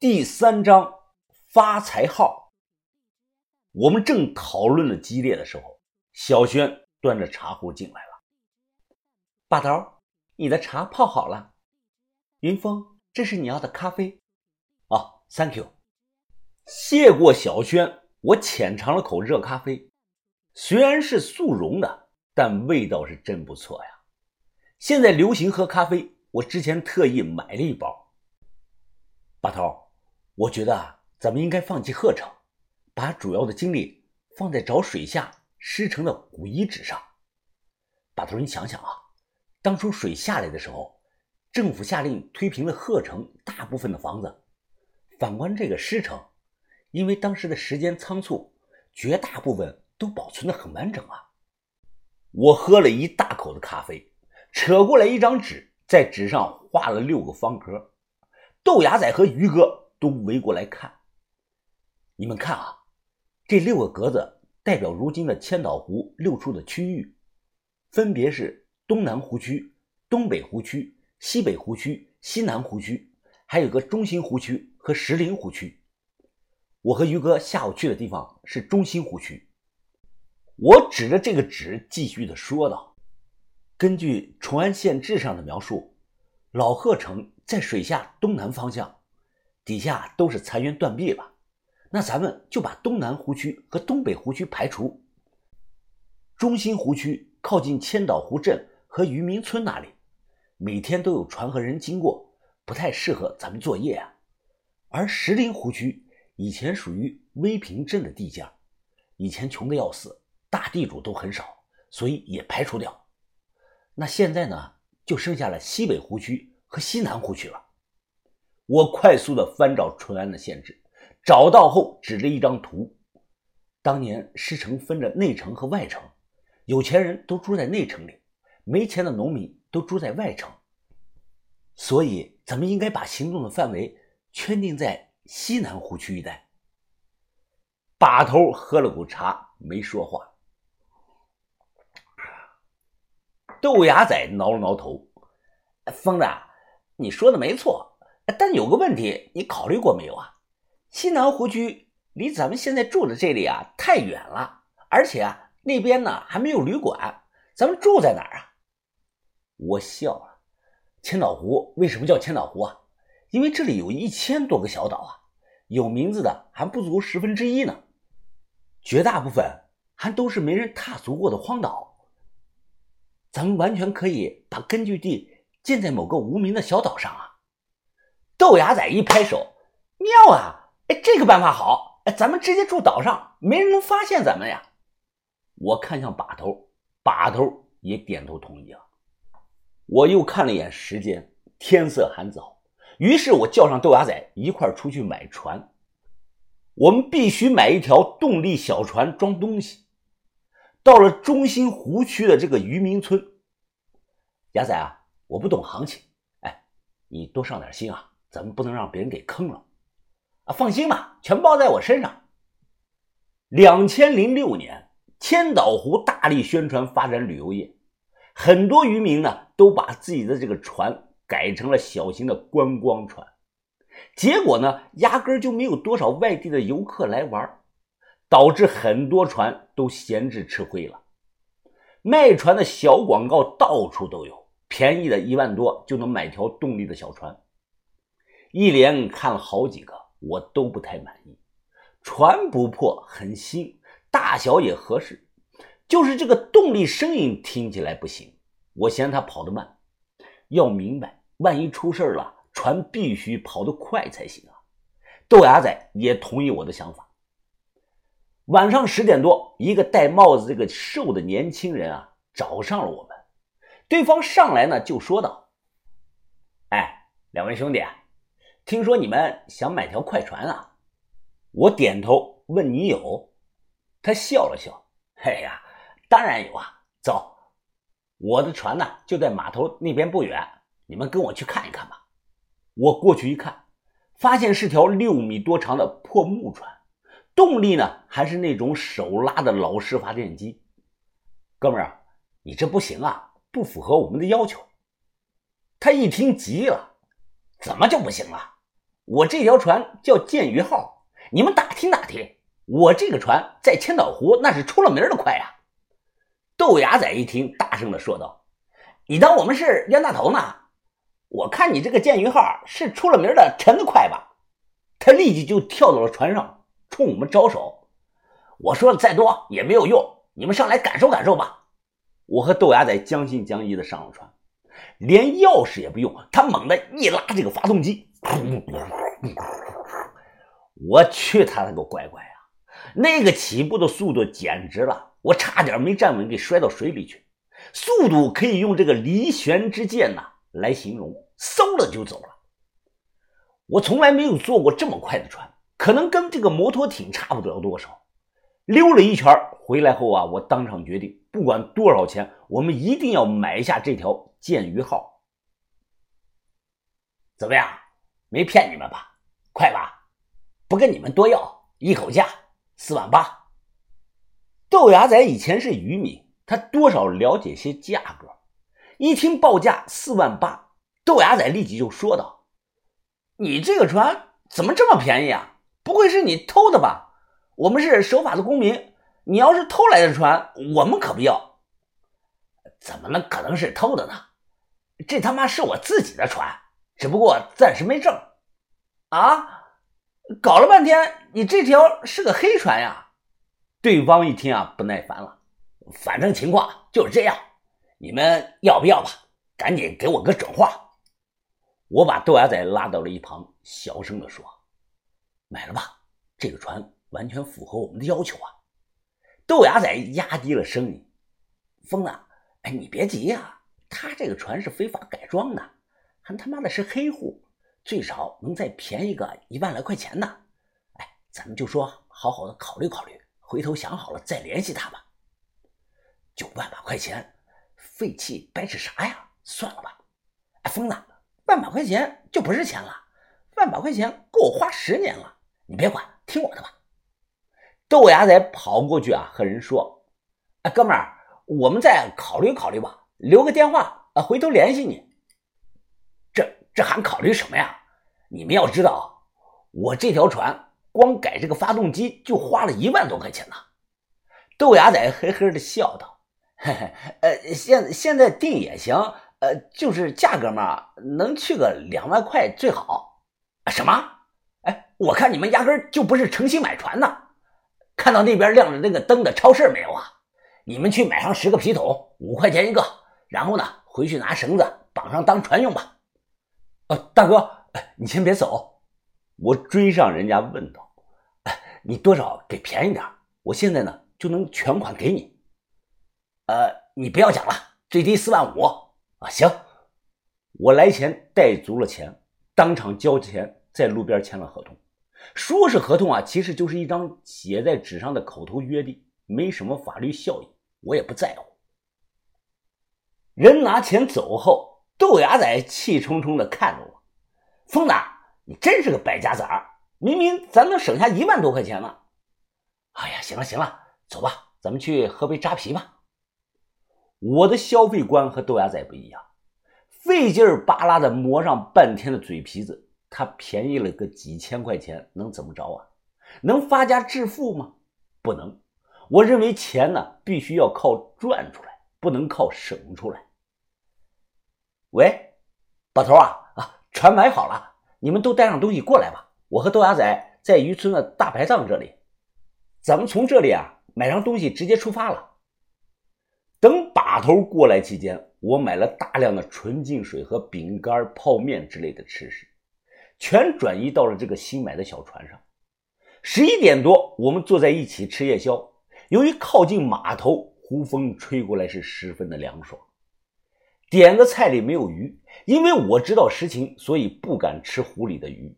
第三章发财号。我们正讨论的激烈的时候，小轩端着茶壶进来了。把头，你的茶泡好了。云峰，这是你要的咖啡。哦，Thank you。谢过小轩，我浅尝了口热咖啡，虽然是速溶的，但味道是真不错呀。现在流行喝咖啡，我之前特意买了一包。把头。我觉得啊咱们应该放弃鹤城，把主要的精力放在找水下失城的古遗址上。把头，你想想啊，当初水下来的时候，政府下令推平了鹤城大部分的房子。反观这个狮城，因为当时的时间仓促，绝大部分都保存的很完整啊。我喝了一大口的咖啡，扯过来一张纸，在纸上画了六个方格。豆芽仔和于哥。都围过来看，你们看啊，这六个格子代表如今的千岛湖六处的区域，分别是东南湖区、东北湖区、西北湖区、西南湖区，还有个中心湖区和石林湖区。我和于哥下午去的地方是中心湖区。我指着这个纸继续的说道：“根据《崇安县志》上的描述，老鹤城在水下东南方向。”底下都是残垣断壁了，那咱们就把东南湖区和东北湖区排除。中心湖区靠近千岛湖镇和渔民村那里，每天都有船和人经过，不太适合咱们作业啊。而石林湖区以前属于威平镇的地界，以前穷的要死，大地主都很少，所以也排除掉。那现在呢，就剩下了西北湖区和西南湖区了。我快速的翻找淳安的县志，找到后指着一张图。当年狮城分着内城和外城，有钱人都住在内城里，没钱的农民都住在外城。所以，咱们应该把行动的范围圈定在西南湖区一带。把头喝了口茶，没说话。豆芽仔挠了挠头：“疯子，你说的没错。”但有个问题，你考虑过没有啊？西南湖区离咱们现在住的这里啊太远了，而且啊那边呢还没有旅馆，咱们住在哪儿啊？我笑了。千岛湖为什么叫千岛湖啊？因为这里有一千多个小岛啊，有名字的还不足十分之一呢，绝大部分还都是没人踏足过的荒岛。咱们完全可以把根据地建在某个无名的小岛上啊。豆芽仔一拍手，妙啊！哎，这个办法好！哎，咱们直接住岛上，没人能发现咱们呀。我看向把头，把头也点头同意了。我又看了一眼时间，天色还早，于是我叫上豆芽仔一块出去买船。我们必须买一条动力小船装东西。到了中心湖区的这个渔民村，芽仔啊，我不懂行情，哎，你多上点心啊。咱们不能让别人给坑了，啊，放心吧，全包在我身上。两千零六年，千岛湖大力宣传发展旅游业，很多渔民呢都把自己的这个船改成了小型的观光船，结果呢，压根就没有多少外地的游客来玩，导致很多船都闲置吃灰了。卖船的小广告到处都有，便宜的一万多就能买条动力的小船。一连看了好几个，我都不太满意。船不破，很新，大小也合适，就是这个动力声音听起来不行，我嫌它跑得慢。要明白，万一出事了，船必须跑得快才行啊！豆芽仔也同意我的想法。晚上十点多，一个戴帽子、这个瘦的年轻人啊，找上了我们。对方上来呢，就说道：“哎，两位兄弟。”啊听说你们想买条快船啊？我点头问你有？他笑了笑，哎呀，当然有啊！走，我的船呢就在码头那边不远，你们跟我去看一看吧。我过去一看，发现是条六米多长的破木船，动力呢还是那种手拉的老式发电机。哥们儿，你这不行啊，不符合我们的要求。他一听急了，怎么就不行了？我这条船叫剑鱼号，你们打听打听，我这个船在千岛湖那是出了名的快呀。豆芽仔一听，大声的说道：“你当我们是冤大头呢？我看你这个剑鱼号是出了名的沉得快吧？”他立即就跳到了船上，冲我们招手。我说的再多也没有用，你们上来感受感受吧。我和豆芽仔将信将疑的上了船，连钥匙也不用，他猛地一拉这个发动机。我去他那个乖乖呀！那个起步的速度简直了，我差点没站稳，给摔到水里去。速度可以用这个离弦之箭呐来形容，嗖了就走了。我从来没有坐过这么快的船，可能跟这个摩托艇差不了多少。溜了一圈回来后啊，我当场决定，不管多少钱，我们一定要买下这条剑鱼号。怎么样？没骗你们吧？快吧，不跟你们多要，一口价四万八。豆芽仔以前是渔民，他多少了解些价格。一听报价四万八，豆芽仔立即就说道：“你这个船怎么这么便宜啊？不会是你偷的吧？我们是守法的公民，你要是偷来的船，我们可不要。怎么能可能是偷的呢？这他妈是我自己的船。”只不过暂时没证，啊，搞了半天，你这条是个黑船呀！对方一听啊，不耐烦了，反正情况就是这样，你们要不要吧？赶紧给我个准话！我把豆芽仔拉到了一旁，小声的说：“买了吧，这个船完全符合我们的要求啊！”豆芽仔压低了声音：“疯子，哎，你别急呀，他这个船是非法改装的。”还他妈的是黑户，最少能再便宜个一万来块钱呢。哎，咱们就说好好的考虑考虑，回头想好了再联系他吧。就万把块钱，废气白扯啥呀？算了吧。哎，疯子，万把块钱就不是钱了，万把块钱够我花十年了。你别管，听我的吧。豆芽仔跑过去啊，和人说：“哎，哥们儿，我们再考虑考虑吧，留个电话啊，回头联系你。”这还考虑什么呀？你们要知道，我这条船光改这个发动机就花了一万多块钱呢。豆芽仔嘿嘿的笑道：“嘿嘿，呃，现现在定也行，呃，就是价格嘛，能去个两万块最好。”什么？哎，我看你们压根就不是诚心买船呢。看到那边亮着那个灯的超市没有啊？你们去买上十个皮桶，五块钱一个，然后呢，回去拿绳子绑上当船用吧。哦，大哥，你先别走，我追上人家问道：“哎，你多少给便宜点？我现在呢就能全款给你。”呃，你不要讲了，最低四万五啊！行，我来前带足了钱，当场交钱，在路边签了合同。说是合同啊，其实就是一张写在纸上的口头约定，没什么法律效益，我也不在乎。人拿钱走后。豆芽仔气冲冲的看着我，疯子，你真是个败家子儿！明明咱能省下一万多块钱呢。哎呀，行了行了，走吧，咱们去喝杯扎啤吧。我的消费观和豆芽仔不一样，费劲巴拉的磨上半天的嘴皮子，他便宜了个几千块钱，能怎么着啊？能发家致富吗？不能。我认为钱呢，必须要靠赚出来，不能靠省出来。喂，把头啊啊，船买好了，你们都带上东西过来吧。我和豆芽仔在渔村的大排档这里，咱们从这里啊买上东西直接出发了。等把头过来期间，我买了大量的纯净水和饼干、泡面之类的吃食，全转移到了这个新买的小船上。十一点多，我们坐在一起吃夜宵。由于靠近码头，湖风吹过来是十分的凉爽。点个菜里没有鱼，因为我知道实情，所以不敢吃湖里的鱼。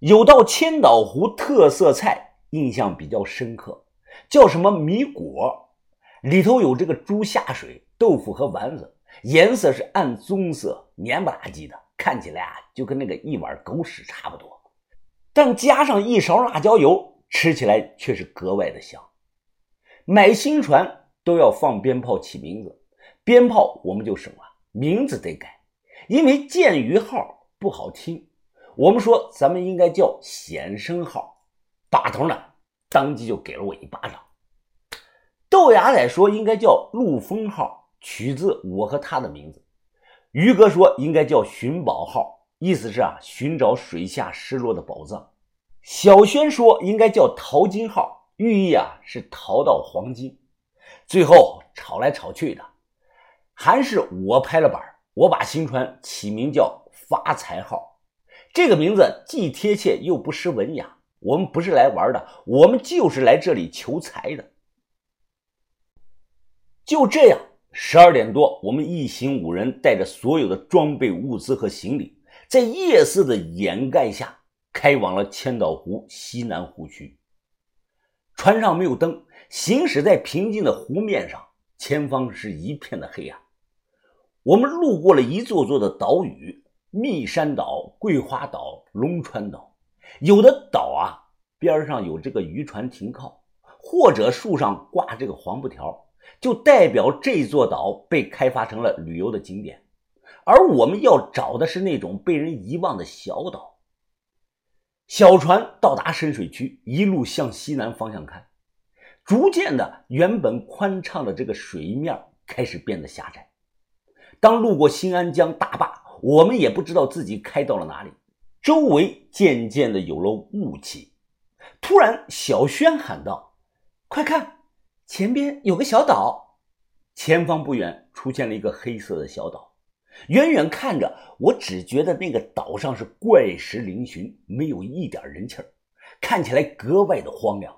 有道千岛湖特色菜，印象比较深刻，叫什么米果，里头有这个猪下水、豆腐和丸子，颜色是暗棕色，黏不拉几的，看起来啊就跟那个一碗狗屎差不多。但加上一勺辣椒油，吃起来却是格外的香。买新船都要放鞭炮起名字。鞭炮我们就省了，名字得改，因为“剑鱼号”不好听。我们说咱们应该叫显生号。把头呢，当即就给了我一巴掌。豆芽仔说应该叫陆丰号，取自我和他的名字。于哥说应该叫寻宝号，意思是啊寻找水下失落的宝藏。小轩说应该叫淘金号，寓意啊是淘到黄金。最后吵来吵去的，还是我拍了板，我把新船起名叫发财号。这个名字既贴切又不失文雅。我们不是来玩的，我们就是来这里求财的。就这样，十二点多，我们一行五人带着所有的装备、物资和行李，在夜色的掩盖下，开往了千岛湖西南湖区。船上没有灯，行驶在平静的湖面上，前方是一片的黑暗。我们路过了一座座的岛屿：密山岛、桂花岛、龙川岛。有的岛啊，边上有这个渔船停靠，或者树上挂这个黄布条，就代表这座岛被开发成了旅游的景点。而我们要找的是那种被人遗忘的小岛。小船到达深水区，一路向西南方向开，逐渐的，原本宽敞的这个水面开始变得狭窄。当路过新安江大坝，我们也不知道自己开到了哪里。周围渐渐的有了雾气，突然，小轩喊道：“快看，前边有个小岛！”前方不远出现了一个黑色的小岛，远远看着，我只觉得那个岛上是怪石嶙峋，没有一点人气儿，看起来格外的荒凉。